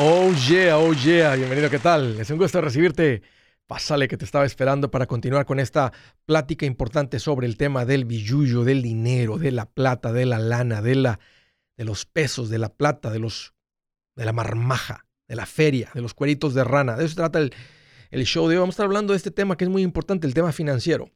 Oh yeah, oh yeah, bienvenido, ¿qué tal? Es un gusto recibirte. Pásale que te estaba esperando para continuar con esta plática importante sobre el tema del billuyo, del dinero, de la plata, de la lana, de, la, de los pesos, de la plata, de, los, de la marmaja, de la feria, de los cueritos de rana. De eso se trata el, el show de hoy. Vamos a estar hablando de este tema que es muy importante, el tema financiero.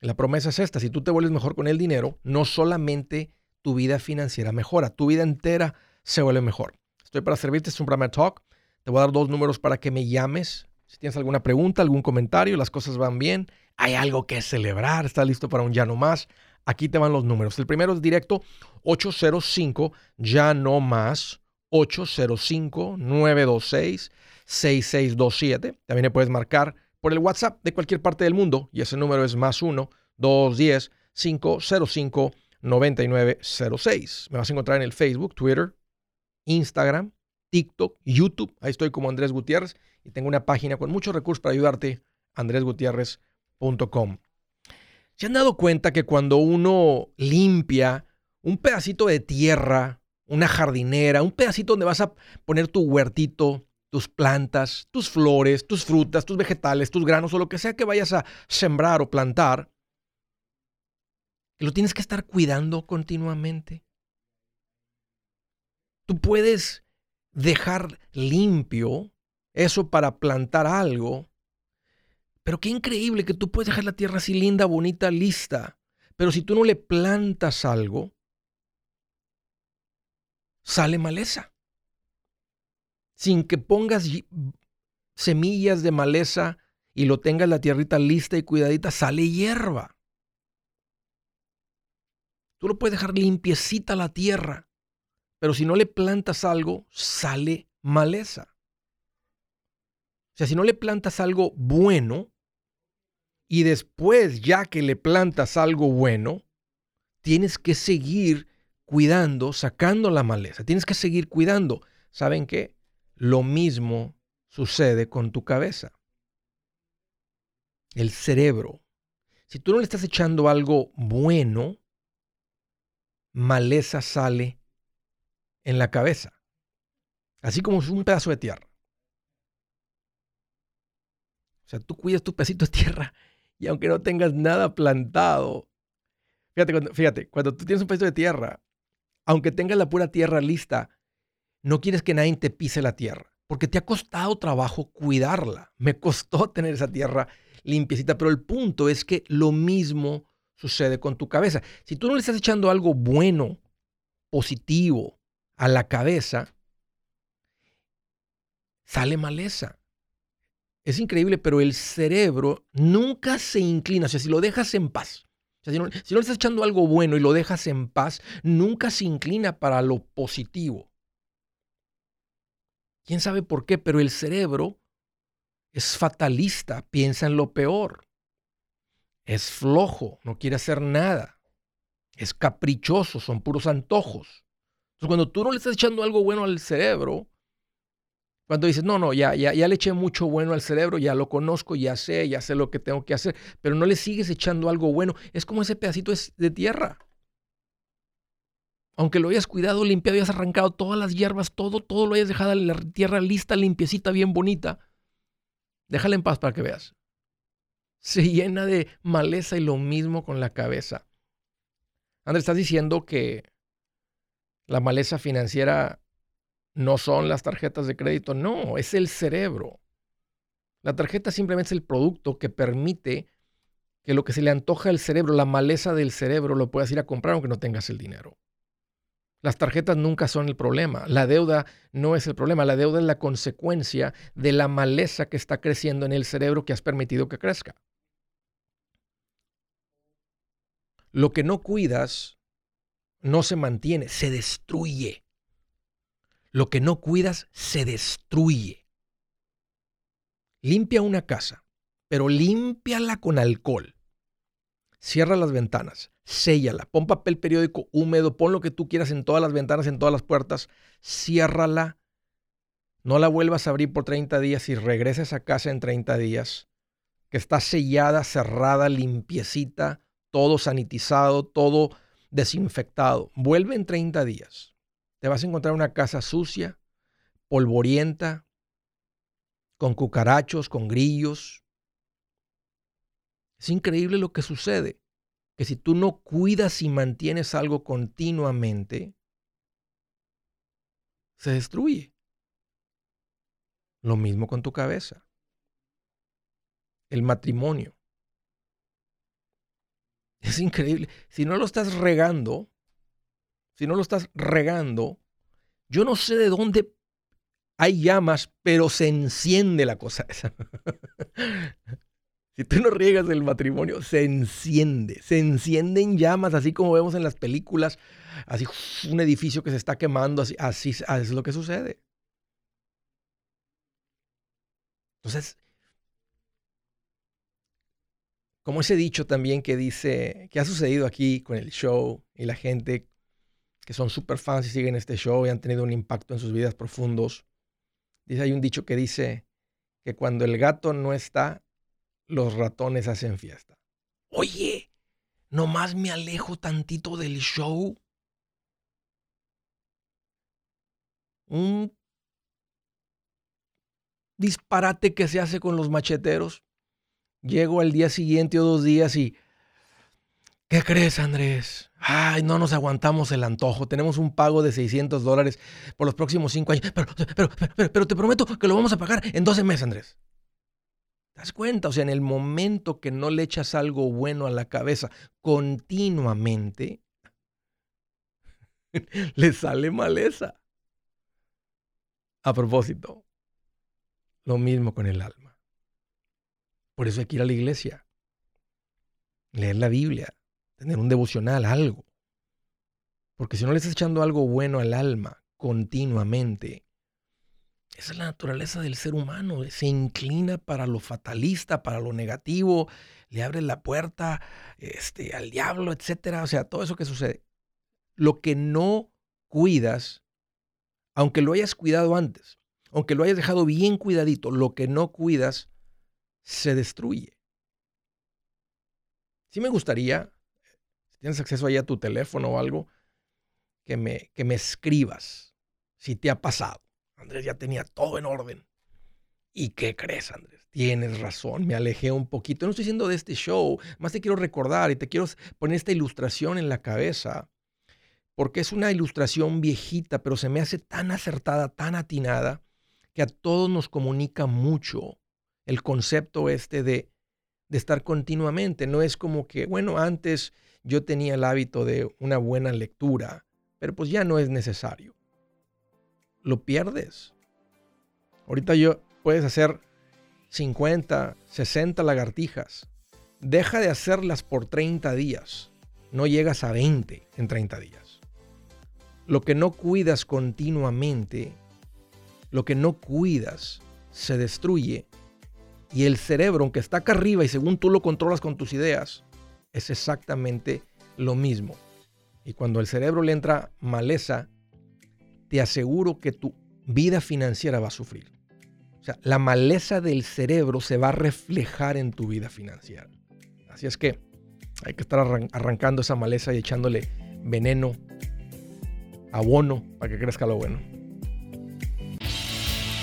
La promesa es esta, si tú te vuelves mejor con el dinero, no solamente tu vida financiera mejora, tu vida entera se vuelve mejor. Estoy para servirte, es un programa talk. Te voy a dar dos números para que me llames. Si tienes alguna pregunta, algún comentario, las cosas van bien, hay algo que celebrar, estás listo para un ya no más. Aquí te van los números. El primero es directo 805 ya no más 805 926 6627. También le puedes marcar por el WhatsApp de cualquier parte del mundo y ese número es más 1 210 505 9906. Me vas a encontrar en el Facebook, Twitter, Instagram, TikTok, YouTube. Ahí estoy como Andrés Gutiérrez y tengo una página con muchos recursos para ayudarte, andresgutierrez.com. ¿Se han dado cuenta que cuando uno limpia un pedacito de tierra, una jardinera, un pedacito donde vas a poner tu huertito, tus plantas, tus flores, tus frutas, tus vegetales, tus granos o lo que sea que vayas a sembrar o plantar, lo tienes que estar cuidando continuamente? Tú puedes dejar limpio eso para plantar algo, pero qué increíble que tú puedes dejar la tierra así linda, bonita, lista. Pero si tú no le plantas algo, sale maleza. Sin que pongas semillas de maleza y lo tengas la tierrita lista y cuidadita, sale hierba. Tú lo puedes dejar limpiecita la tierra, pero si no le plantas algo, sale maleza. O sea, si no le plantas algo bueno y después ya que le plantas algo bueno, tienes que seguir cuidando, sacando la maleza. Tienes que seguir cuidando. ¿Saben qué? Lo mismo sucede con tu cabeza. El cerebro. Si tú no le estás echando algo bueno, maleza sale en la cabeza, así como un pedazo de tierra. O sea, tú cuidas tu pedacito de tierra y aunque no tengas nada plantado, fíjate cuando, fíjate, cuando tú tienes un pedacito de tierra, aunque tengas la pura tierra lista, no quieres que nadie te pise la tierra, porque te ha costado trabajo cuidarla. Me costó tener esa tierra limpiecita, pero el punto es que lo mismo sucede con tu cabeza. Si tú no le estás echando algo bueno, positivo, a la cabeza, sale maleza. Es increíble, pero el cerebro nunca se inclina. O sea, si lo dejas en paz, si, no, si no le estás echando algo bueno y lo dejas en paz, nunca se inclina para lo positivo. ¿Quién sabe por qué? Pero el cerebro es fatalista, piensa en lo peor. Es flojo, no quiere hacer nada. Es caprichoso, son puros antojos. Entonces, cuando tú no le estás echando algo bueno al cerebro, cuando dices, no, no, ya, ya, ya le eché mucho bueno al cerebro, ya lo conozco, ya sé, ya sé lo que tengo que hacer, pero no le sigues echando algo bueno, es como ese pedacito de tierra. Aunque lo hayas cuidado, limpiado, hayas arrancado todas las hierbas, todo, todo lo hayas dejado la tierra lista, limpiecita, bien bonita, déjala en paz para que veas. Se llena de maleza y lo mismo con la cabeza. Andrés, estás diciendo que la maleza financiera no son las tarjetas de crédito, no, es el cerebro. La tarjeta simplemente es el producto que permite que lo que se le antoja al cerebro, la maleza del cerebro, lo puedas ir a comprar aunque no tengas el dinero. Las tarjetas nunca son el problema. La deuda no es el problema. La deuda es la consecuencia de la maleza que está creciendo en el cerebro que has permitido que crezca. Lo que no cuidas no se mantiene, se destruye. Lo que no cuidas se destruye. Limpia una casa, pero límpiala con alcohol. Cierra las ventanas, séllala, pon papel periódico húmedo, pon lo que tú quieras en todas las ventanas, en todas las puertas, ciérrala. No la vuelvas a abrir por 30 días y regreses a casa en 30 días, que está sellada, cerrada, limpiecita, todo sanitizado, todo desinfectado. Vuelve en 30 días. Te vas a encontrar una casa sucia, polvorienta, con cucarachos, con grillos. Es increíble lo que sucede, que si tú no cuidas y mantienes algo continuamente, se destruye. Lo mismo con tu cabeza. El matrimonio. Es increíble. Si no lo estás regando, si no lo estás regando, yo no sé de dónde hay llamas, pero se enciende la cosa esa. si tú no riegas el matrimonio, se enciende, se encienden llamas, así como vemos en las películas, así un edificio que se está quemando, así, es lo que sucede. Entonces, como ese dicho también que dice, que ha sucedido aquí con el show y la gente que son super fans y siguen este show y han tenido un impacto en sus vidas profundos. Dice, hay un dicho que dice que cuando el gato no está, los ratones hacen fiesta. Oye, nomás me alejo tantito del show. Un disparate que se hace con los macheteros. Llego al día siguiente o dos días y ¿Qué crees, Andrés? Ay, no nos aguantamos el antojo. Tenemos un pago de 600 dólares por los próximos cinco años. Pero, pero, pero, pero, te prometo que lo vamos a pagar en 12 meses, Andrés. ¿Te das cuenta? O sea, en el momento que no le echas algo bueno a la cabeza continuamente, le sale maleza. A propósito, lo mismo con el alma. Por eso hay que ir a la iglesia, leer la Biblia, tener un devocional, algo. Porque si no le estás echando algo bueno al alma continuamente, esa es la naturaleza del ser humano. Se inclina para lo fatalista, para lo negativo, le abre la puerta este, al diablo, etcétera. O sea, todo eso que sucede. Lo que no cuidas, aunque lo hayas cuidado antes, aunque lo hayas dejado bien cuidadito, lo que no cuidas se destruye. Sí me gustaría tienes acceso ahí a tu teléfono o algo, que me, que me escribas si te ha pasado. Andrés ya tenía todo en orden. ¿Y qué crees, Andrés? Tienes razón, me alejé un poquito. No estoy diciendo de este show, más te quiero recordar y te quiero poner esta ilustración en la cabeza, porque es una ilustración viejita, pero se me hace tan acertada, tan atinada, que a todos nos comunica mucho el concepto este de, de estar continuamente. No es como que, bueno, antes yo tenía el hábito de una buena lectura, pero pues ya no es necesario. Lo pierdes. Ahorita yo puedes hacer 50, 60 lagartijas. Deja de hacerlas por 30 días. No llegas a 20 en 30 días. Lo que no cuidas continuamente, lo que no cuidas, se destruye. Y el cerebro, aunque está acá arriba y según tú lo controlas con tus ideas, es exactamente lo mismo. Y cuando el cerebro le entra maleza, te aseguro que tu vida financiera va a sufrir. O sea, la maleza del cerebro se va a reflejar en tu vida financiera. Así es que hay que estar arrancando esa maleza y echándole veneno, abono, para que crezca lo bueno.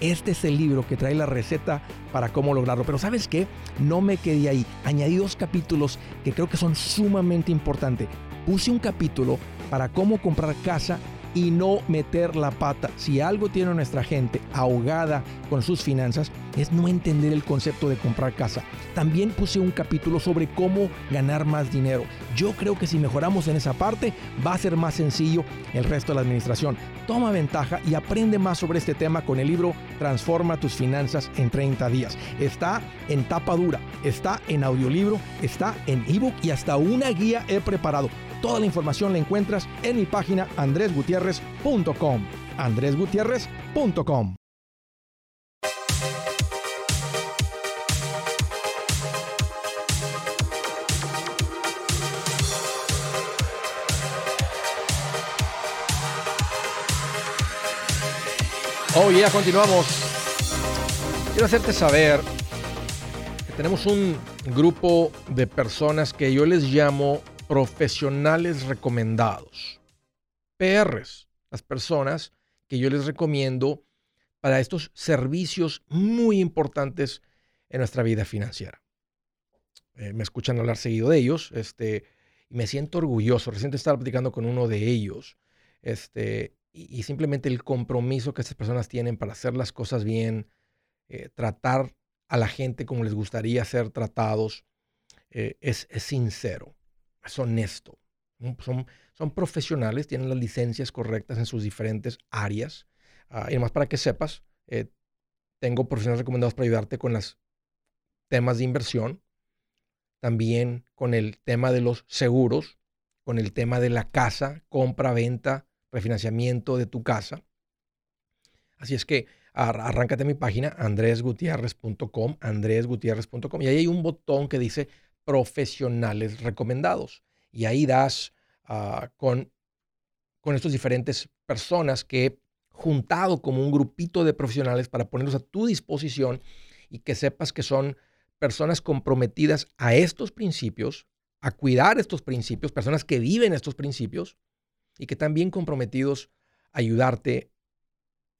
Este es el libro que trae la receta para cómo lograrlo. Pero ¿sabes qué? No me quedé ahí. Añadí dos capítulos que creo que son sumamente importantes. Puse un capítulo para cómo comprar casa y no meter la pata. Si algo tiene nuestra gente ahogada con sus finanzas, es no entender el concepto de comprar casa. También puse un capítulo sobre cómo ganar más dinero. Yo creo que si mejoramos en esa parte, va a ser más sencillo el resto de la administración. Toma ventaja y aprende más sobre este tema con el libro Transforma tus finanzas en 30 días. Está en tapa dura, está en audiolibro, está en ebook y hasta una guía he preparado. Toda la información la encuentras en mi página andresgutierrez.com. andresgutierrez.com. Oh, ya continuamos. Quiero hacerte saber que tenemos un grupo de personas que yo les llamo profesionales recomendados. PRs, las personas que yo les recomiendo para estos servicios muy importantes en nuestra vida financiera. Eh, me escuchan hablar seguido de ellos este, y me siento orgulloso. Reciente estaba platicando con uno de ellos este, y, simplemente el compromiso que estas personas tienen para hacer las cosas bien, eh, tratar a la gente como les gustaría ser tratados, eh, es, sincero, es honesto. Son, son profesionales, tienen las licencias correctas en sus diferentes áreas. Ah, y además para que sepas, eh, tengo profesionales recomendados para ayudarte con los temas de inversión, también con el tema de los seguros, con el tema de la casa, compra, venta, refinanciamiento de tu casa. Así es que arráncate a mi página andresgutierrez.com, andresgutierrez.com y ahí hay un botón que dice profesionales recomendados y ahí das ah, con, con estas diferentes personas que he juntado como un grupito de profesionales para ponerlos a tu disposición y que sepas que son personas comprometidas a estos principios, a cuidar estos principios, personas que viven estos principios y que están bien comprometidos a ayudarte,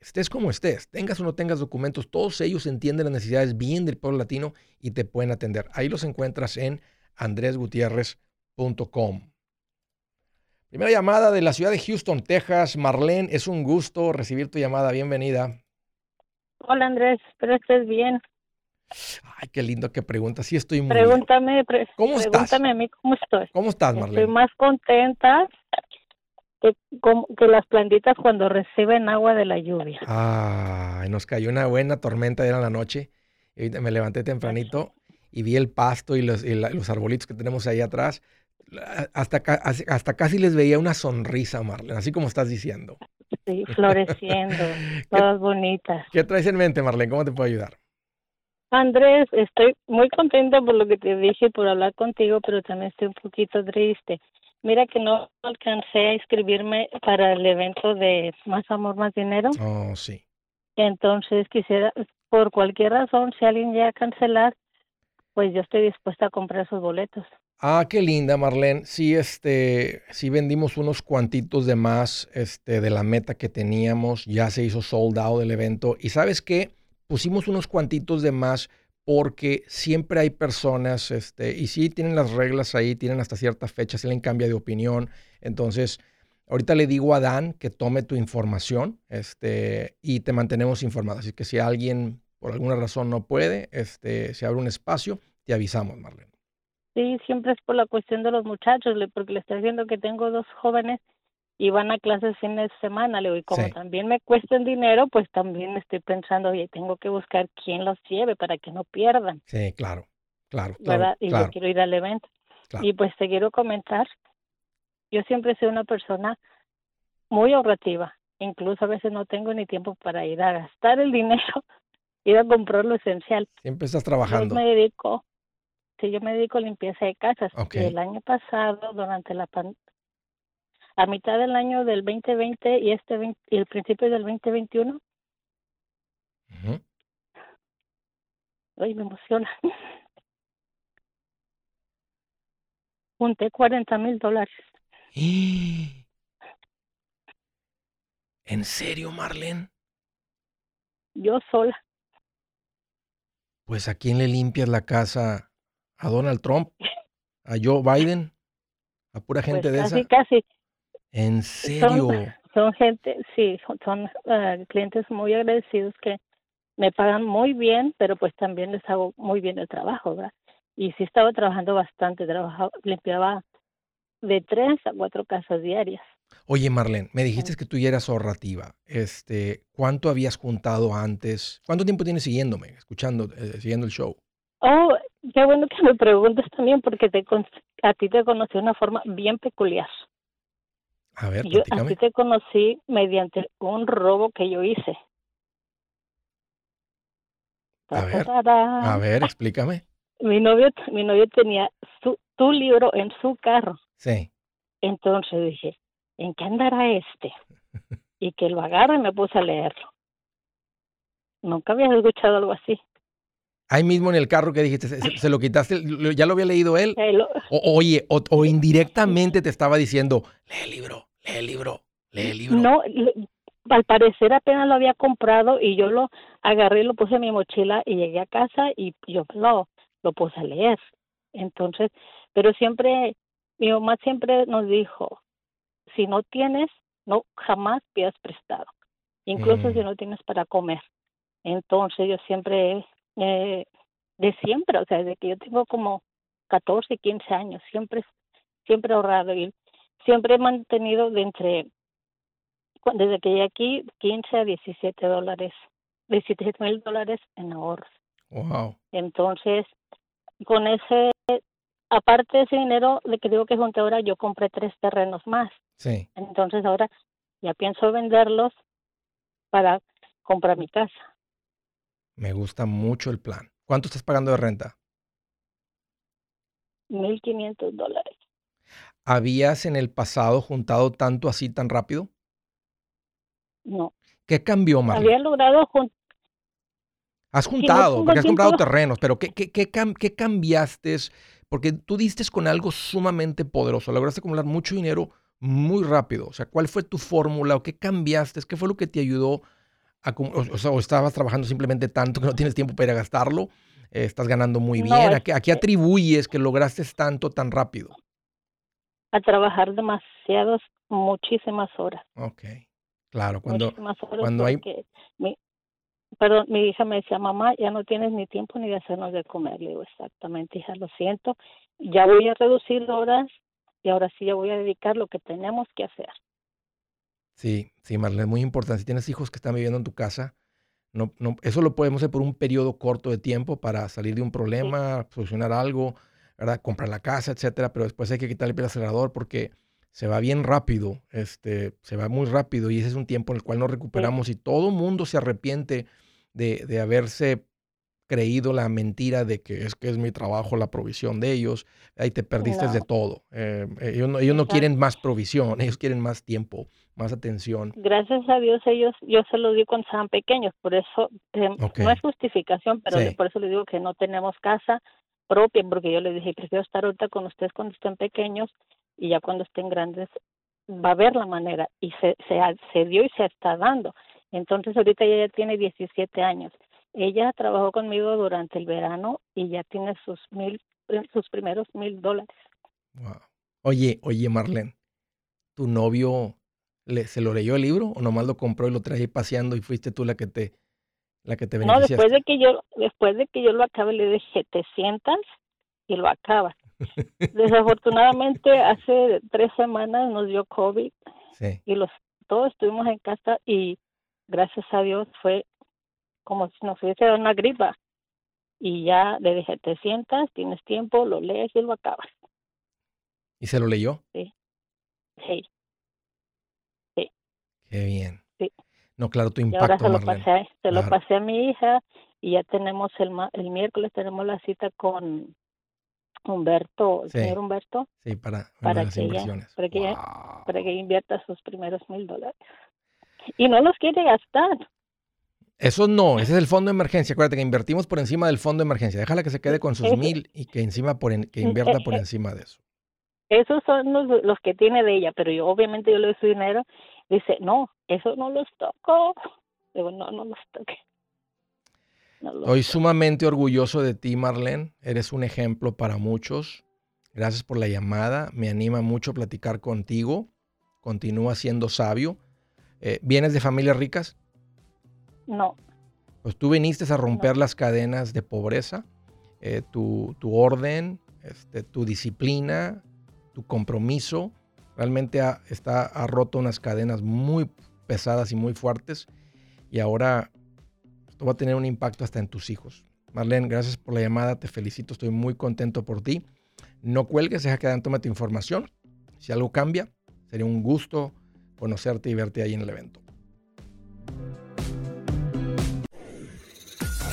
estés como estés, tengas o no tengas documentos, todos ellos entienden las necesidades bien del pueblo latino y te pueden atender. Ahí los encuentras en andresgutierrez.com. Primera llamada de la ciudad de Houston, Texas. Marlene, es un gusto recibir tu llamada. Bienvenida. Hola Andrés, espero estés bien. Ay, qué lindo que preguntas. Sí, estoy muy Pregúntame, bien. ¿Cómo pregúntame a mí cómo estoy. ¿Cómo estás, Marlene? Estoy más contenta que, las plantitas cuando reciben agua de la lluvia. Ah, nos cayó una buena tormenta era la noche. Y me levanté tempranito y vi el pasto y los, los arbolitos que tenemos ahí atrás. Hasta, hasta casi les veía una sonrisa, Marlene, así como estás diciendo. Sí, floreciendo, todas bonitas. ¿Qué traes en mente, Marlene? ¿Cómo te puedo ayudar? Andrés, estoy muy contenta por lo que te dije, por hablar contigo, pero también estoy un poquito triste. Mira que no alcancé a inscribirme para el evento de Más Amor, Más Dinero. Oh, sí. Entonces quisiera, por cualquier razón, si alguien llega a cancelar, pues yo estoy dispuesta a comprar sus boletos. Ah, qué linda, Marlene. Sí, este, sí vendimos unos cuantitos de más este, de la meta que teníamos. Ya se hizo sold out del evento. Y sabes qué? Pusimos unos cuantitos de más porque siempre hay personas, este, y sí tienen las reglas ahí, tienen hasta cierta fecha, se le cambia de opinión. Entonces, ahorita le digo a Dan que tome tu información este, y te mantenemos informado. Así que si alguien por alguna razón no puede, este, se abre un espacio, te avisamos, Marlene. Sí, siempre es por la cuestión de los muchachos, porque le estoy diciendo que tengo dos jóvenes y van a clases fines de semana, le digo, y como también me cuestan dinero, pues también estoy pensando, oye, tengo que buscar quién los lleve para que no pierdan. Sí, claro, claro. ¿Verdad? y yo quiero ir al evento. Y pues te quiero comentar, yo siempre he sido una persona muy ahorrativa, incluso a veces no tengo ni tiempo para ir a gastar el dinero, ir a comprar lo esencial. Siempre estás trabajando. Yo me dedico, sí, yo me dedico a limpieza de casas. el año pasado, durante la pandemia, a mitad del año del 2020 y este y el principio del 2021. Uh Ay, me emociona. Junté 40 mil dólares. ¿En serio, Marlene? yo sola. Pues a quién le limpias la casa? ¿A Donald Trump? ¿A Joe Biden? ¿A pura pues gente de esa? Casi, casi. ¿En serio? Son, gente, sí, son, eh, clientes muy agradecidos que me pagan muy bien, pero pues también les hago muy bien el trabajo, ¿verdad? Y sí estaba trabajando bastante, trabajaba, limpiaba de tres a cuatro casas diarias. Oye, Marlene, me dijiste que tú ya eras ahorrativa. Este, ¿cuánto habías juntado antes? ¿Cuánto tiempo tienes siguiéndome, escuchando, eh, siguiendo el show? Oh, qué bueno que me preguntes también porque te, a ti te conocí de una forma bien peculiar. A ver, yo a ti te conocí mediante un robo que yo hice. A ver, a ver, explícame. Mi novio, mi novio tenía su, tu libro en su carro. Sí. Entonces dije, ¿en qué andará este? Y que lo agarre y me puse a leerlo. Nunca había escuchado algo así. Ahí mismo en el carro que dijiste, se, lo quitaste, ¿ya lo había leído él? O, oye, o, indirectamente te estaba diciendo, lee el libro, lee el libro, lee el libro. No, al parecer apenas lo había comprado y yo lo agarré lo puse en mi mochila y llegué a casa y yo lo, lo puse a leer. Entonces, pero siempre, mi mamá siempre nos dijo, si no tienes, no jamás pidas prestado, incluso si mm. no tienes para comer. Entonces yo siempre eh, de siempre, o sea, desde que yo tengo como 14, 15 años, siempre, siempre he ahorrado y siempre he mantenido de entre, desde que llegué aquí, 15 a 17 dólares, 17 mil dólares en ahorros. Wow. Entonces, con ese, aparte de ese dinero de que digo que junté ahora, yo compré tres terrenos más. Sí. Entonces ahora ya pienso venderlos para comprar mi casa. Me gusta mucho el plan. ¿Cuánto estás pagando de renta? 1.500 dólares. ¿Habías en el pasado juntado tanto así tan rápido? No. ¿Qué cambió, más? Había logrado juntar. Has juntado, porque has comprado terrenos, pero ¿qué, qué, qué, qué cambiaste? Porque tú diste con algo sumamente poderoso, lograste acumular mucho dinero muy rápido. O sea, ¿cuál fue tu fórmula o qué cambiaste? ¿Qué fue lo que te ayudó o, sea, o estabas trabajando simplemente tanto que no tienes tiempo para gastarlo, eh, estás ganando muy bien. ¿A, qué, atribuyes que lograste tanto tan rápido? A trabajar demasiadas, muchísimas horas. Ok, claro, cuando, cuando hay... Mi, perdón, mi hija me decía, mamá, ya no tienes ni tiempo ni de hacernos de comer. Le digo, exactamente, hija, lo siento, ya voy a reducir horas y ahora sí ya voy a dedicar lo que tenemos que hacer. Sí, sí, Marlene, es muy importante. Si tienes hijos que están viviendo en tu casa, no, no, eso lo podemos hacer por un periodo corto de tiempo para salir de un problema, solucionar algo, ¿verdad? comprar la casa, etcétera, pero después hay que quitarle el acelerador porque se va bien rápido, este, se va muy rápido y ese es un tiempo en el cual nos recuperamos y todo mundo se arrepiente de, de haberse creído la mentira de que es que es mi trabajo la provisión de ellos, ahí te perdiste de todo. Eh, ellos no, ellos no quieren más provisión, ellos quieren más tiempo, más atención. Gracias a Dios ellos, yo se lo digo cuando estaban pequeños, por eso eh, no es justificación, pero por eso les digo que no tenemos casa propia, porque yo les dije, prefiero estar ahorita con ustedes cuando estén pequeños y ya cuando estén grandes va a haber la manera y se, se, se dio y se está dando. Entonces ahorita ella ya tiene 17 años ella trabajó conmigo durante el verano y ya tiene sus mil, eh, sus primeros mil dólares. Wow. Oye, oye, Marlene, ¿tu novio le, se lo leyó el libro o nomás lo compró y lo traje paseando y fuiste tú la que te, la que te No, después de que yo, después de que yo lo acabe le dije, te sientas y lo acabas. Desafortunadamente hace tres semanas nos dio COVID y los todos estuvimos en casa y gracias a Dios fue como si nos hubiese dado una gripa. Y ya le dije, te sientas, tienes tiempo, lo lees y lo acabas. ¿Y se lo leyó? Sí. Sí. Sí. Qué bien. Sí. No, claro, tu impacto, y ahora se lo, pasé, se lo pasé a mi hija y ya tenemos el, el miércoles tenemos la cita con Humberto, el señor Humberto. Sí, para, para, que Ella, para, que para que invierta sus primeros mil dólares. Y no los quiere gastar. Eso no, ese es el fondo de emergencia. Acuérdate que invertimos por encima del fondo de emergencia. Déjala que se quede con sus mil y que encima por que invierta por encima de eso. Esos son los, que tiene de ella, pero yo obviamente yo le doy su dinero. Dice, no, eso no los toco. Digo, no, no los toque. Estoy sumamente orgulloso de ti, Marlene. Eres un ejemplo para muchos. Gracias por la llamada. Me anima mucho platicar contigo. Continúa siendo sabio. Eh, ¿Vienes de familias ricas? No. Pues tú viniste a romper las cadenas de pobreza, eh, tu, orden, este, tu disciplina, tu compromiso. Realmente está, ha roto unas cadenas muy pesadas y muy fuertes. Y ahora esto va a tener un impacto hasta en tus hijos. Marlene, gracias por la llamada. Te felicito. Estoy muy contento por ti. No cuelgues, deja que Dan tome tu información. Si algo cambia, sería un gusto conocerte y verte ahí en el evento.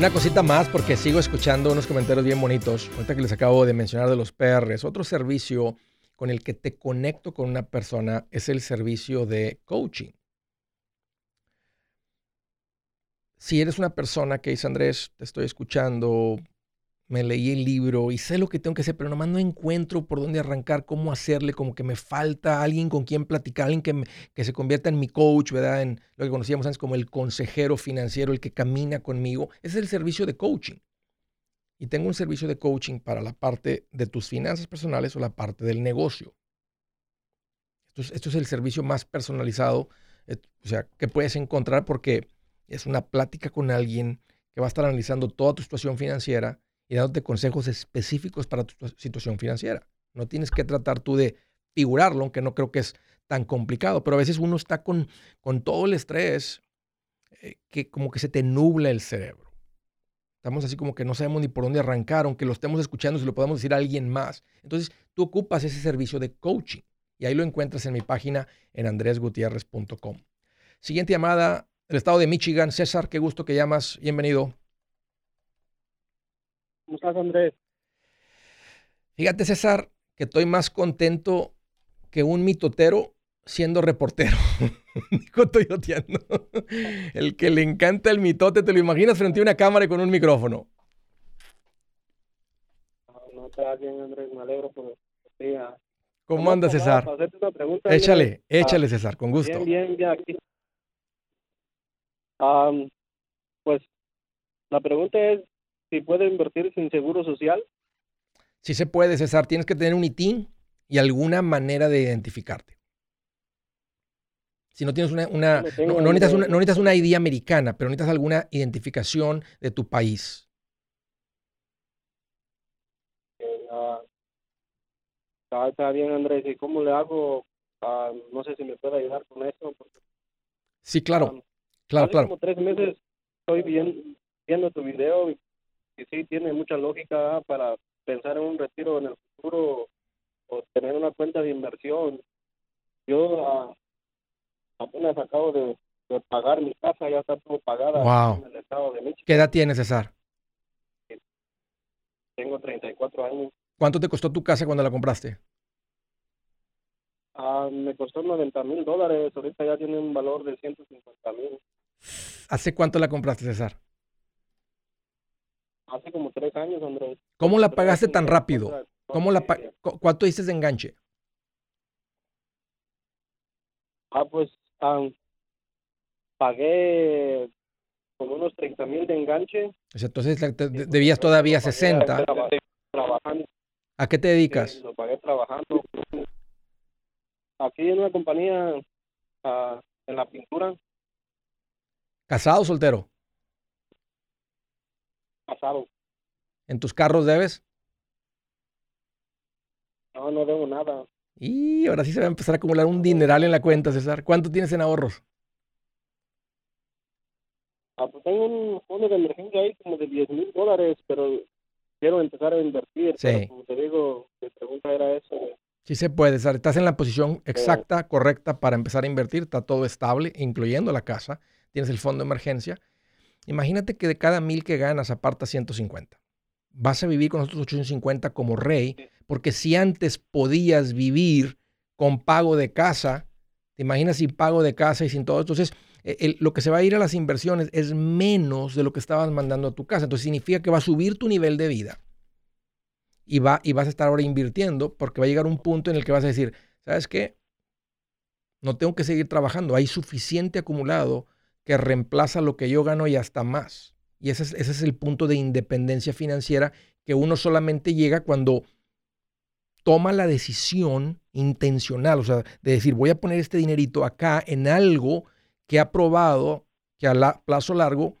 Una cosita más porque sigo escuchando unos comentarios bien bonitos. Ahorita que les acabo de mencionar de los PRs. Otro servicio con el que te conecto con una persona es el servicio de coaching. Si eres una persona que dice, Andrés, te estoy escuchando, me leí el libro y sé lo que tengo que hacer, pero nomás no encuentro por dónde arrancar, cómo hacerle, como que me falta alguien con quien platicar, alguien que, que se convierta en mi coach, ¿verdad? En lo que conocíamos antes como el consejero financiero, el que camina conmigo. Ese es el servicio de coaching. Y tengo un servicio de coaching para la parte de tus finanzas personales o la parte del negocio. Esto es, el servicio más personalizado, eh, o sea, que puedes encontrar porque es una plática con alguien que va a estar analizando toda tu situación financiera y dándote consejos específicos para tu situación financiera. No tienes que tratar tú de figurarlo, aunque no creo que es tan complicado, pero a veces uno está con, con todo el estrés eh, que como que se te nubla el cerebro. Estamos así como que no sabemos ni por dónde arrancar, aunque lo estemos escuchando, si lo podemos decir a alguien más. Entonces, tú ocupas ese servicio de coaching y ahí lo encuentras en mi página en andresgutierrez.com. Siguiente llamada, el estado de Michigan. César, qué gusto que llamas. Bienvenido. ¿Cómo estás, Andrés? Fíjate, César, que estoy más contento que un mitotero siendo reportero. Dijo Toyoteando. El que le encanta el mitote, te lo imaginas frente a una cámara y con un micrófono. No, está bien, Andrés, me alegro por el ¿Cómo anda, César? échale, échale, César, con gusto. Bien, bien, bien aquí. pues la pregunta es, si puede invertir sin seguro social? Sí se puede, César. Tienes que tener un ITIN y alguna manera de identificarte. Si no tienes una, una, no, necesitas una, no necesitas una ID americana, pero necesitas alguna identificación de tu país. Ah, está bien, Andrés. ¿Y cómo le hago? Ah, no sé si me puede ayudar con eso. sí, claro. Ah, claro, hace claro. como tres meses estoy viendo tu video y sí tiene mucha lógica para pensar en un retiro en el futuro o tener una cuenta de inversión. Yo uh, apenas acabo de, pagar mi casa, ya está todo pagada en el estado de Michigan. ¿Qué edad tienes, César? Tengo 34 años. ¿Cuánto te costó tu casa cuando la compraste? Ah, me costó 90 mil dólares, ahorita ya tiene un valor de 150 mil. ¿Hace cuánto la compraste, César? Hace como tres años, Andrés. ¿Cómo la pagaste tan rápido? ¿Cómo la ¿Cuánto dices de enganche? Ah, pues pagué como unos 30 mil de enganche. Entonces debías todavía 60. Trabajando. ¿A qué te dedicas? lo pagué trabajando. Aquí en una compañía uh, en la pintura. ¿Casado o soltero? Casado. ¿En tus carros debes? No, no debo nada. Y ahora sí se va a empezar a acumular un dineral en la cuenta, César. ¿Cuánto tienes en ahorros? Ah, pues tengo un fondo de emergencia ahí como de 10 mil dólares, pero quiero empezar a invertir. Sí. como te digo, mi pregunta era eso. Sí se puede, César. Estás en la posición exacta, correcta para empezar a invertir. Está todo estable, incluyendo la casa. Tienes el fondo de emergencia. Imagínate que de cada mil que ganas aparta 150. Vas a vivir con otros 850 como rey porque si antes podías vivir con pago de casa, te imaginas sin pago de casa y sin todo, entonces e, lo que se va a ir a las inversiones es menos de lo que estabas mandando a tu casa. Entonces significa que va a subir tu nivel de vida y, va, y vas a estar ahora invirtiendo porque va a llegar un punto en el que vas a decir, ¿sabes qué? No tengo que seguir trabajando, hay suficiente acumulado que reemplaza lo que yo gano y hasta más. Y ese es, ese es el punto de independencia financiera que uno solamente llega cuando toma la decisión intencional, o sea, de decir, voy a poner este dinerito acá en algo que ha probado que a plazo largo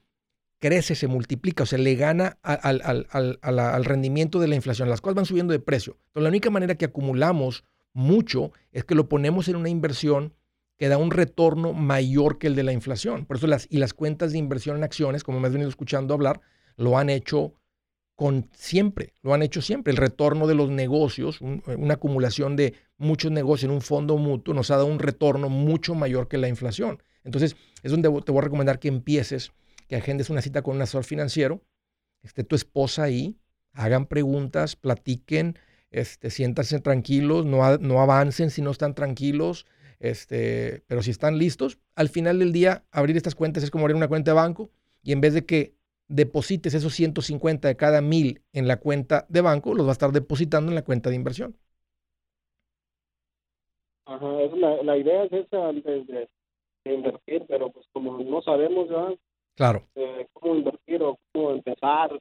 crece, se multiplica, o sea, le gana al, al, rendimiento de la inflación. Las cosas van subiendo de precio. Entonces, la única manera que acumulamos mucho es que lo ponemos en una inversión que da un retorno mayor que el de la inflación. Por eso las, y las cuentas de inversión en acciones, como me has venido escuchando hablar, lo han hecho con siempre, lo han hecho siempre. El retorno de los negocios, una acumulación de muchos negocios en un fondo mutuo nos ha dado un retorno mucho mayor que la inflación. Entonces, es donde te voy a recomendar que empieces, que agendes una cita con un asesor financiero, esté tu esposa ahí, hagan preguntas, platiquen, este, siéntanse tranquilos, no, no avancen si no están tranquilos, este, pero si están listos, al final del día, abrir estas cuentas es como abrir una cuenta de banco y en vez de que deposites esos 150 de cada mil en la cuenta de banco, los va a estar depositando en la cuenta de inversión. Ajá, la, idea es esa antes de, invertir, pero pues como no sabemos ya claro. Eh, cómo invertir o cómo empezar,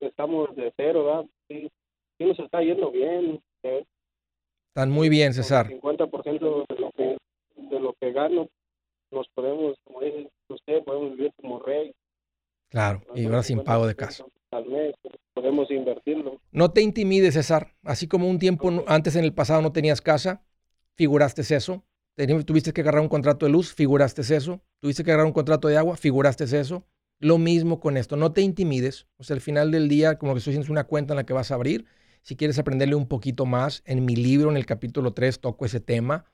estamos de cero, ¿verdad? Sí, sí nos está yendo bien. ¿eh? Están muy bien, César. 50% de lo que de lo que gano nos podemos, como dice usted, podemos vivir como rey. Claro, y ahora sin pago de casa. podemos invertirlo. No te intimides, César. Así como un tiempo antes en el pasado no tenías casa, figuraste eso. Tuviste que agarrar un contrato de luz, figuraste eso. Tuviste que agarrar un contrato de agua, figuraste eso. Lo mismo con esto. No te intimides. O sea, al final del día, como que estoy diciendo, es una cuenta en la que vas a abrir. Si quieres aprenderle un poquito más, en mi libro, en el capítulo 3, toco ese tema.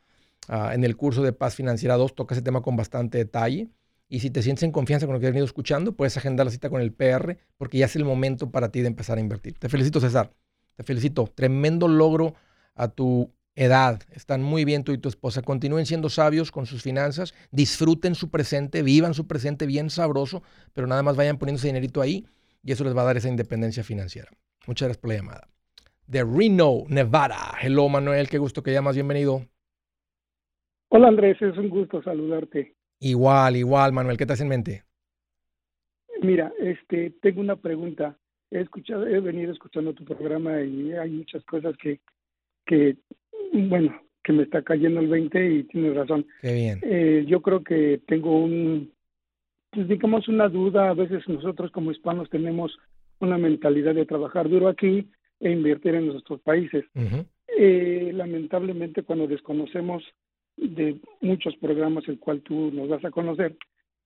Ah, en el curso de Paz Financiera 2, toca ese tema con bastante detalle. Y si te sientes en confianza con lo que has venido escuchando, puedes agendar la cita con el PR porque ya es el momento para ti de empezar a invertir. Te felicito, César. Te felicito. Tremendo logro a tu edad. Están muy bien tú y tu esposa. Continúen siendo sabios con sus finanzas. Disfruten su presente, vivan su presente bien sabroso, pero nada más vayan poniendo ese dinerito ahí y eso les va a dar esa independencia financiera. Muchas gracias por la llamada. De Reno, Nevada. Hello, Manuel. Qué gusto que llamas. Bienvenido. Hola, Andrés. Es un gusto saludarte. Igual, igual, Manuel, ¿qué te hace en mente? Mira, este, tengo una pregunta. He escuchado, he venido escuchando tu programa y hay muchas cosas que, que, bueno, que me está cayendo el 20 y tienes razón. Qué bien. Eh, yo creo que tengo un, pues digamos una duda. A veces nosotros como hispanos tenemos una mentalidad de trabajar duro aquí e invertir en nuestros países. eh, lamentablemente cuando desconocemos de muchos programas el cual tú nos vas a conocer,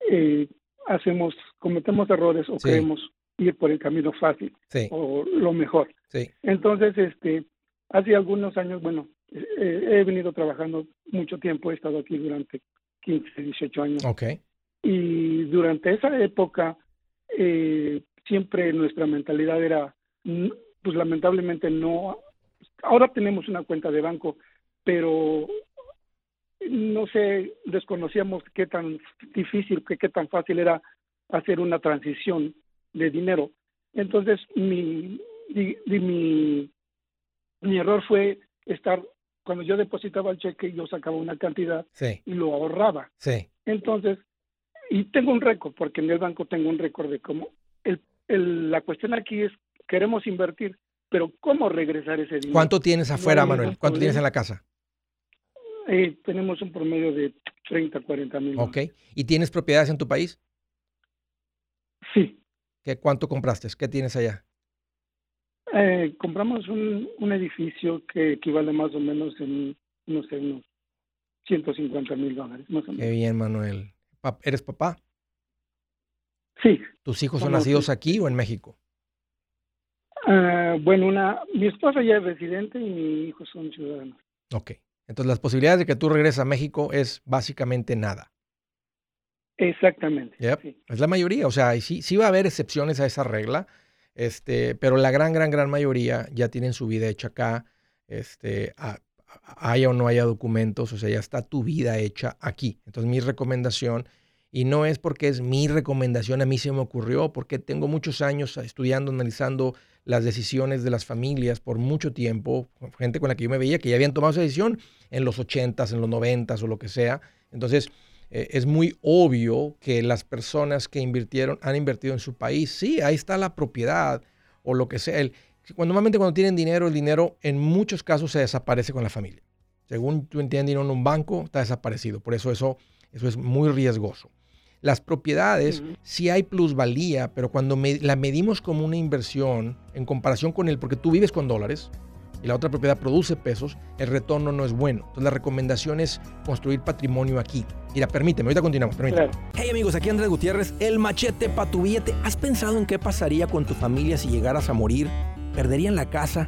eh, hacemos, cometemos errores o queremos ir por el camino fácil o lo mejor. Entonces, este, hace algunos años, bueno, eh, he venido trabajando mucho tiempo, he estado aquí durante 15, 18 años. Okay. Y durante esa época, eh, siempre nuestra mentalidad era, pues lamentablemente no, ahora tenemos una cuenta de banco, pero no sé, desconocíamos qué tan difícil, qué, qué tan fácil era hacer una transición de dinero. Entonces, mi, mi, mi error fue estar, cuando yo depositaba el cheque, yo sacaba una cantidad y lo ahorraba. Sí. Entonces, y tengo un récord, porque en el banco tengo un récord de cómo. El, la cuestión aquí es, queremos invertir, pero ¿cómo regresar ese dinero? ¿Cuánto tienes afuera, Manuel? ¿Cuánto tienes en la casa? Eh, tenemos un promedio de 30, 40 mil. Ok. ¿Y tienes propiedades en tu país? Sí. ¿Qué, ¿Cuánto compraste? ¿Qué tienes allá? Eh, compramos un, un edificio que equivale más o menos en, no sé, unos 150 mil dólares, más o menos. Qué bien, Manuel. ¿Eres papá? Sí. ¿Tus hijos son nacidos aquí o en México? Uh, bueno, una, mi esposa ya es residente y mis hijos son ciudadanos. Ok. Entonces las posibilidades de que tú regreses a México es básicamente nada. Exactamente. Es la mayoría. O sea, sí, sí va a haber excepciones a esa regla, este, pero la gran, gran, gran mayoría ya tienen su vida hecha acá. Este, a, haya o no haya documentos, o sea, ya está tu vida hecha aquí. Entonces mi recomendación, y no es porque es mi recomendación, a mí se me ocurrió, porque tengo muchos años estudiando, analizando las decisiones de las familias por mucho tiempo, gente con la que yo me veía que ya habían tomado esa decisión en los 80s, en los 90s o lo que sea. Entonces, eh, es muy obvio que las personas que invirtieron, han invertido en su país, sí, ahí está la propiedad o lo que sea. El, cuando, normalmente cuando tienen dinero, el dinero en muchos casos se desaparece con la familia. Según tú entiendes, dinero en un banco está desaparecido. Por eso eso, eso es muy riesgoso. Las propiedades, sí hay plusvalía, pero cuando la medimos como una inversión en comparación con el, porque tú vives con dólares y la otra propiedad produce pesos, el retorno no es bueno. Entonces la recomendación es construir patrimonio aquí. Mira, permíteme, ahorita continuamos, permíteme. Hey amigos, aquí Andrés Gutiérrez, el machete para tu billete. ¿Has pensado en qué pasaría con tu familia si llegaras a morir? perderían la casa,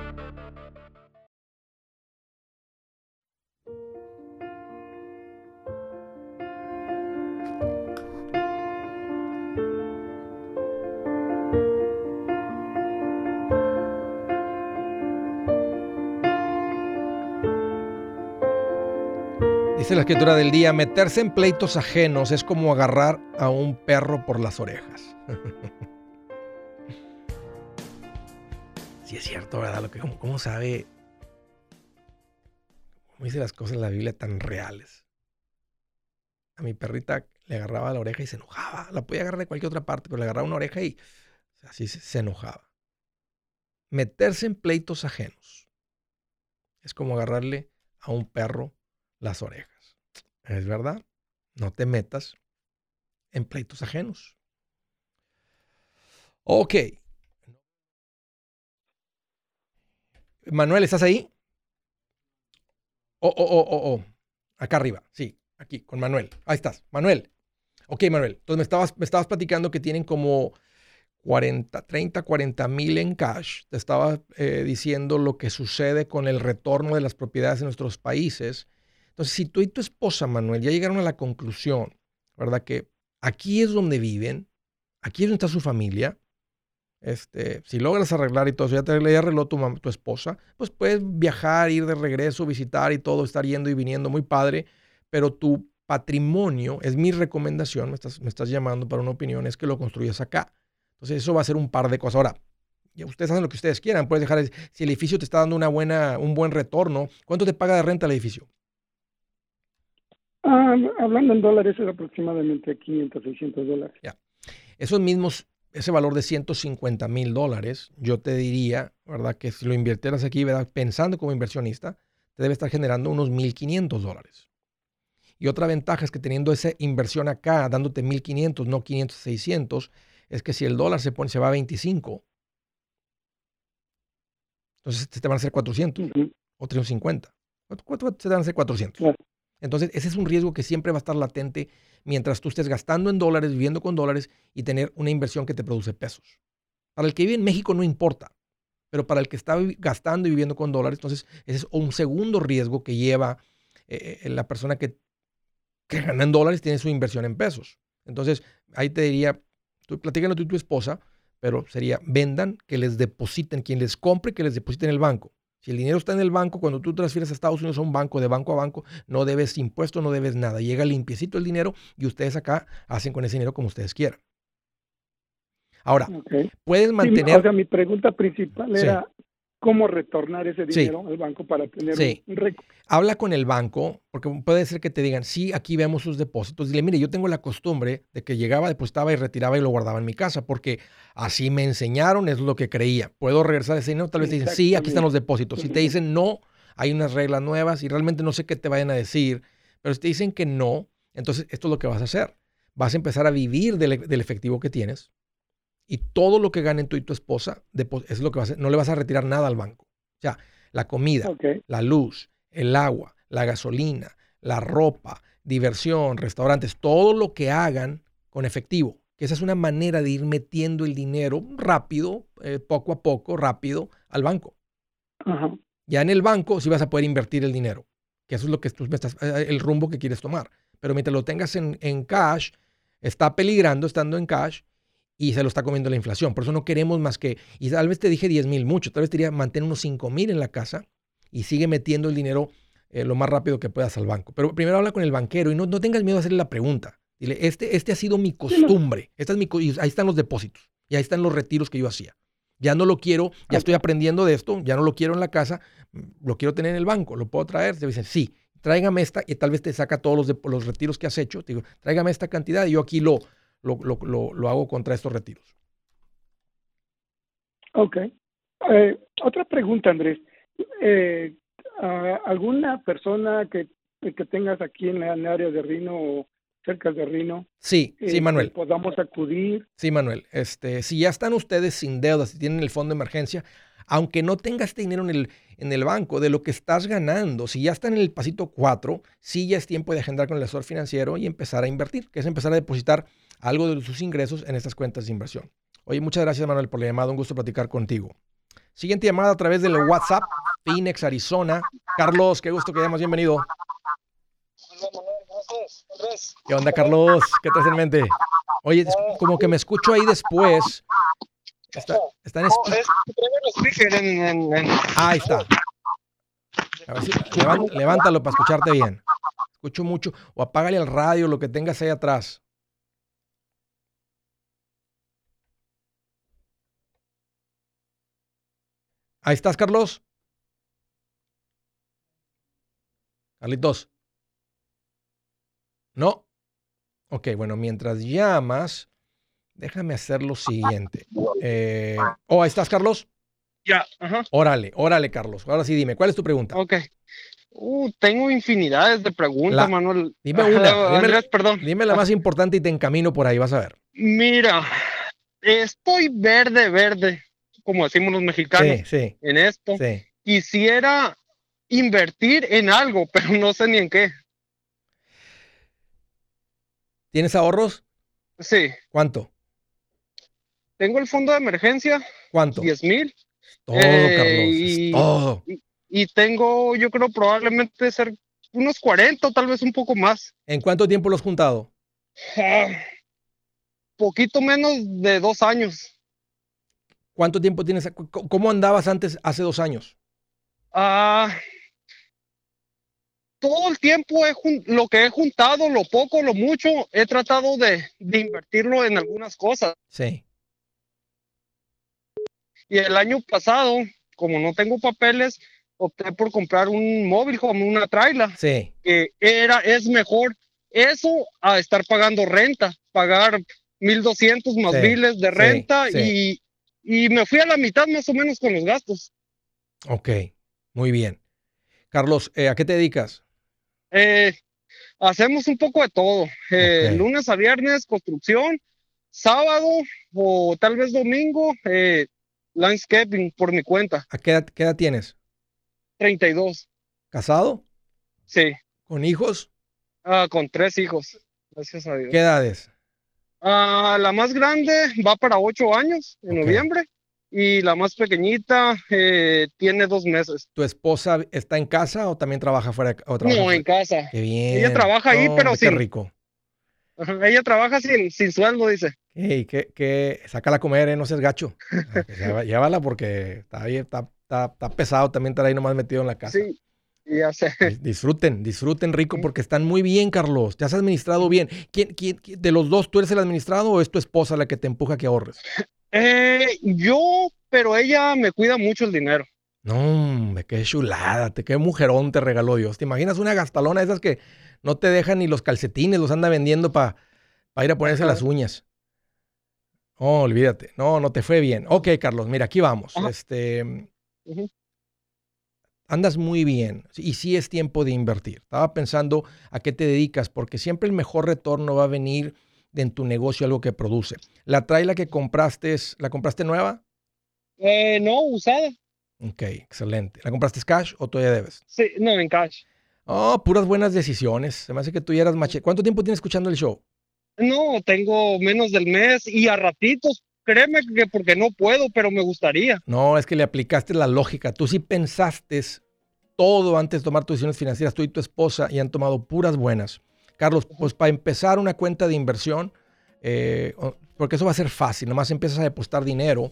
Dice la escritura del día, meterse en pleitos ajenos es como agarrar a un perro por las orejas. sí es cierto, ¿verdad? Lo que, ¿cómo, sabe? ¿Cómo dice las cosas en la Biblia tan reales? A mi perrita le agarraba la oreja y se enojaba. La podía agarrar de cualquier otra parte, pero le agarraba una oreja y así se enojaba. Meterse en pleitos ajenos es como agarrarle a un perro las orejas. Es verdad, no te metas en pleitos ajenos. Ok. Manuel, ¿estás ahí? Oh, oh, oh, oh, oh. Acá arriba, sí, aquí, con Manuel. Ahí estás, Manuel. Ok, Manuel. Entonces me estabas, me estabas platicando que tienen como 40, 30, 40 mil en cash. Te estaba eh, diciendo lo que sucede con el retorno de las propiedades en nuestros países entonces, si tú y tu esposa, Manuel, ya llegaron a la conclusión, ¿verdad? Que aquí es donde viven, aquí es donde está su familia, este, si logras arreglar y todo eso, ya te ya arregló tu, tu esposa, pues puedes viajar, ir de regreso, visitar y todo, estar yendo y viniendo, muy padre, pero tu patrimonio, es mi recomendación, me estás, me estás llamando para una opinión, es que lo construyas acá. Entonces eso va a ser un par de cosas. Ahora, ustedes hacen lo que ustedes quieran, puedes dejar, si el edificio te está dando una buena, un buen retorno, ¿cuánto te paga de renta el edificio? Ah, hablando en dólares es aproximadamente 500, 600 dólares. Ya. Esos mismos, ese valor de 150 mil dólares, yo te diría, ¿verdad? Que si lo invirtieras aquí, ¿verdad? Pensando como inversionista, te debe estar generando unos 1.500 dólares. Y otra ventaja es que teniendo esa inversión acá, dándote 1.500, no 500, 600, es que si el dólar se pone, se va a 25, entonces te van a hacer 400 o 350. ¿Cuánto te dan hace 400? Entonces, ese es un riesgo que siempre va a estar latente mientras tú estés gastando en dólares, viviendo con dólares y tener una inversión que te produce pesos. Para el que vive en México no importa, pero para el que está gastando y viviendo con dólares, entonces ese es un segundo riesgo que lleva eh, eh, la persona que, que gana en dólares tiene su inversión en pesos. Entonces, ahí te diría, tú platícalo tú y tu esposa, pero sería vendan, que les depositen, quien les compre, que les depositen en el banco. Si el dinero está en el banco, cuando tú transfieres a Estados Unidos a un banco, de banco a banco, no debes impuestos, no debes nada. Llega limpiecito el dinero y ustedes acá hacen con ese dinero como ustedes quieran. Ahora, puedes mantener... o sea, mi pregunta principal era, cómo retornar ese dinero al banco para tener un récord. Habla con el banco, porque puede ser que te digan, sí, aquí vemos sus depósitos. Dile, mire, yo tengo la costumbre de que llegaba, depositaba y retiraba y lo guardaba en mi casa, porque así me enseñaron, es lo que creía. ¿Puedo regresar ese dinero? Tal vez te dicen, sí, aquí están los depósitos. Si te dicen no, hay unas reglas nuevas y realmente no sé qué te vayan a decir, pero si te dicen que no, entonces esto es lo que vas a hacer. Vas a empezar a vivir del, del efectivo que tienes y todo lo que ganen tú y tu esposa, es lo que va a hacer. No le vas a retirar nada al banco. O sea, la comida, la luz, el agua, la gasolina, la ropa, diversión, restaurantes, todo lo que hagan con efectivo. Que esa es una manera de ir metiendo el dinero rápido, eh, poco a poco, rápido, al banco. Ya en el banco sí vas a poder invertir el dinero, que eso es lo que tú estás, eh, el rumbo que quieres tomar. Pero mientras lo tengas en, en cash, está peligrando estando en cash y se lo está comiendo la inflación. Por eso no queremos más que, y tal vez te dije 10 mil mucho, tal vez te diría mantener unos 5 mil en la casa y sigue metiendo el dinero eh, lo más rápido que puedas al banco. Pero primero habla con el banquero y no, no tengas miedo a hacerle la pregunta. Dile, este, este ha sido mi costumbre, Esta es mi, ahí están los depósitos y ahí están los retiros que yo hacía. Ya no lo quiero, ya estoy aprendiendo de esto, ya no lo quiero en la casa, mm, lo quiero tener en el banco, ¿lo puedo traer? Te dicen, sí, tráigame esta y tal vez te saca todos los, los retiros que has hecho. Te digo, tráigame esta cantidad y yo aquí lo, lo, lo, lo, hago contra estos retiros. Ok. Eh, otra pregunta, Andrés. Eh, ¿Alguna persona que, que tengas aquí en el área de Rino o cerca de Rino? Sí, sí, eh, Manuel. podamos acudir. Sí, Manuel. Este, si ya están ustedes sin deudas, si tienen el fondo de emergencia, aunque no tengas este dinero en el, en el banco, de lo que estás ganando, si ya están en el pasito 4, sí ya es tiempo de agendar con el asesor financiero y empezar a invertir, que es empezar a depositar algo de sus ingresos en estas cuentas de inversión. Oye, muchas gracias Manuel por la llamada, un gusto platicar contigo. Siguiente llamada a través del WhatsApp, Phoenix, Arizona. Carlos, qué gusto que llamas, bienvenido. ¿Qué onda, Carlos? ¿Qué traes en mente? Oye, como que me escucho ahí después. Está, está en, ahí está. A ver si, levántalo para escucharte bien. Escucho mucho. O apágale el radio, lo que tengas ahí atrás. Ahí estás, Carlos. Carlitos. No. Ok, bueno, mientras llamas, déjame hacer lo siguiente. Eh, oh, ahí estás, Carlos. Ya, ajá. Órale, órale, Carlos. Ahora sí, dime, ¿cuál es tu pregunta? Ok. Uh, tengo infinidades de preguntas, Manuel. Dime una. dime, perdón. Dime la más importante y te encamino por ahí, vas a ver. Mira, estoy verde, verde como decimos los mexicanos, en esto. Quisiera invertir en algo, pero no sé ni en qué. ¿Tienes ahorros? Sí. ¿Cuánto? Tengo el fondo de emergencia. ¿Cuánto? 10 mil. Todo, eh, Carlos. todo. Y, tengo, yo creo, probablemente ser unos 40, tal vez un poco más. ¿En cuánto tiempo lo has juntado? Ah, poquito menos de dos años. ¿Cuánto tiempo tienes? ¿Cómo andabas antes, hace dos años? Ah, todo el tiempo he lo que he juntado, lo poco, lo mucho, he tratado de, invertirlo en algunas cosas. Sí. Y el año pasado, como no tengo papeles, opté por comprar un móvil como una trailer. Sí. Que era, es mejor eso a estar pagando renta, pagar 1200 más miles de renta y y me fui a la mitad más o menos con los gastos. Ok, muy bien. Carlos, eh, ¿a qué te dedicas? Eh, hacemos un poco de todo. Eh, lunes a viernes, construcción. Sábado o tal vez domingo, landscaping por mi cuenta. ¿A qué edad, qué edad tienes? 32. ¿Casado? Sí. ¿Con hijos? Ah, con tres hijos, gracias a Dios. ¿Qué edades? Ah, la más grande va para ocho años en noviembre y la más pequeñita eh, tiene dos meses. ¿Tu esposa está en casa o también trabaja fuera? no, en casa. Qué bien. Ella trabaja ahí, pero. Qué rico. ella trabaja sin, sin sueldo, dice. Que, que sácala a comer, eh, no seas gacho. Llévala porque está, está, está, está, pesado también estar ahí nomás metido en la casa. Sí, ya sé. Disfruten, disfruten rico porque están muy bien, Carlos. Te has administrado bien. ¿Quién, quién, de los dos, tú eres el administrado o es tu esposa la que te empuja a que ahorres? Eh, yo, pero ella me cuida mucho el dinero. No, me qué chulada, te qué mujerón te regaló Dios. ¿Te imaginas una gastalona esas que no te dejan ni los calcetines, los anda vendiendo para ir a ponerse las uñas? Oh, olvídate. No, no te fue bien. Ok, Carlos, mira, aquí vamos. Este. Andas muy bien y sí es tiempo de invertir. Estaba pensando a qué te dedicas, porque siempre el mejor retorno va a venir de en tu negocio algo que produce. ¿La traila que compraste, ¿la compraste nueva? Eh, no, usada. Ok, excelente. ¿La compraste cash o todavía debes? Sí, no, en cash. Oh, puras buenas decisiones. Se me hace que tú ya eras machete. ¿Cuánto tiempo tienes escuchando el show? No, tengo menos del mes y a ratitos. Créeme que porque no puedo, pero me gustaría. No, es que le aplicaste la lógica. Tú sí pensaste todo antes de tomar tus decisiones financieras, tú y tu esposa, y han tomado puras buenas. Carlos, pues para empezar una cuenta de inversión, eh, porque eso va a ser fácil, nomás empiezas a depositar dinero,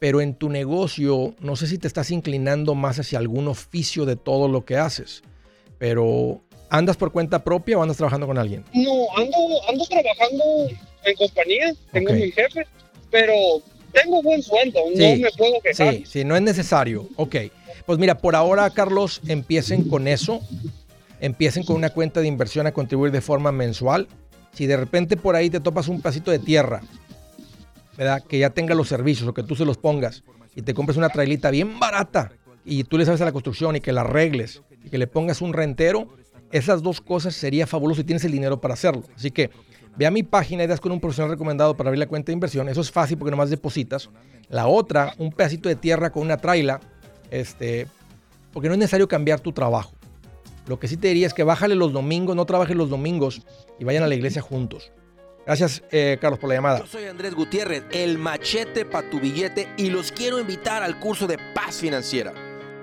pero en tu negocio no sé si te estás inclinando más hacia algún oficio de todo lo que haces, pero ¿andas por cuenta propia o andas trabajando con alguien? No, ando, ando trabajando en compañía, tengo mi jefe, pero tengo buen sueldo, no me puedo quejar. Sí, sí, no es necesario. Ok, pues mira, por ahora, Carlos, empiecen con eso empiecen con una cuenta de inversión a contribuir de forma mensual. Si de repente por ahí te topas un pasito de tierra, ¿verdad? Que ya tenga los servicios o que tú se los pongas y te compres una trailita bien barata y tú le sabes a la construcción y que la arregles y que le pongas un rentero, esas dos cosas sería fabuloso si tienes el dinero para hacerlo. Así que ve a mi página y das con un profesional recomendado para abrir la cuenta de inversión. Eso es fácil porque nomás depositas. La otra, un pedacito de tierra con una traila, este, porque no es necesario cambiar tu trabajo. Lo que sí te diría es que bájale los domingos, no trabajes los domingos y vayan a la iglesia juntos. Gracias, eh, Carlos, por la llamada. Yo soy Andrés Gutiérrez, el machete para tu billete, y los quiero invitar al curso de paz financiera.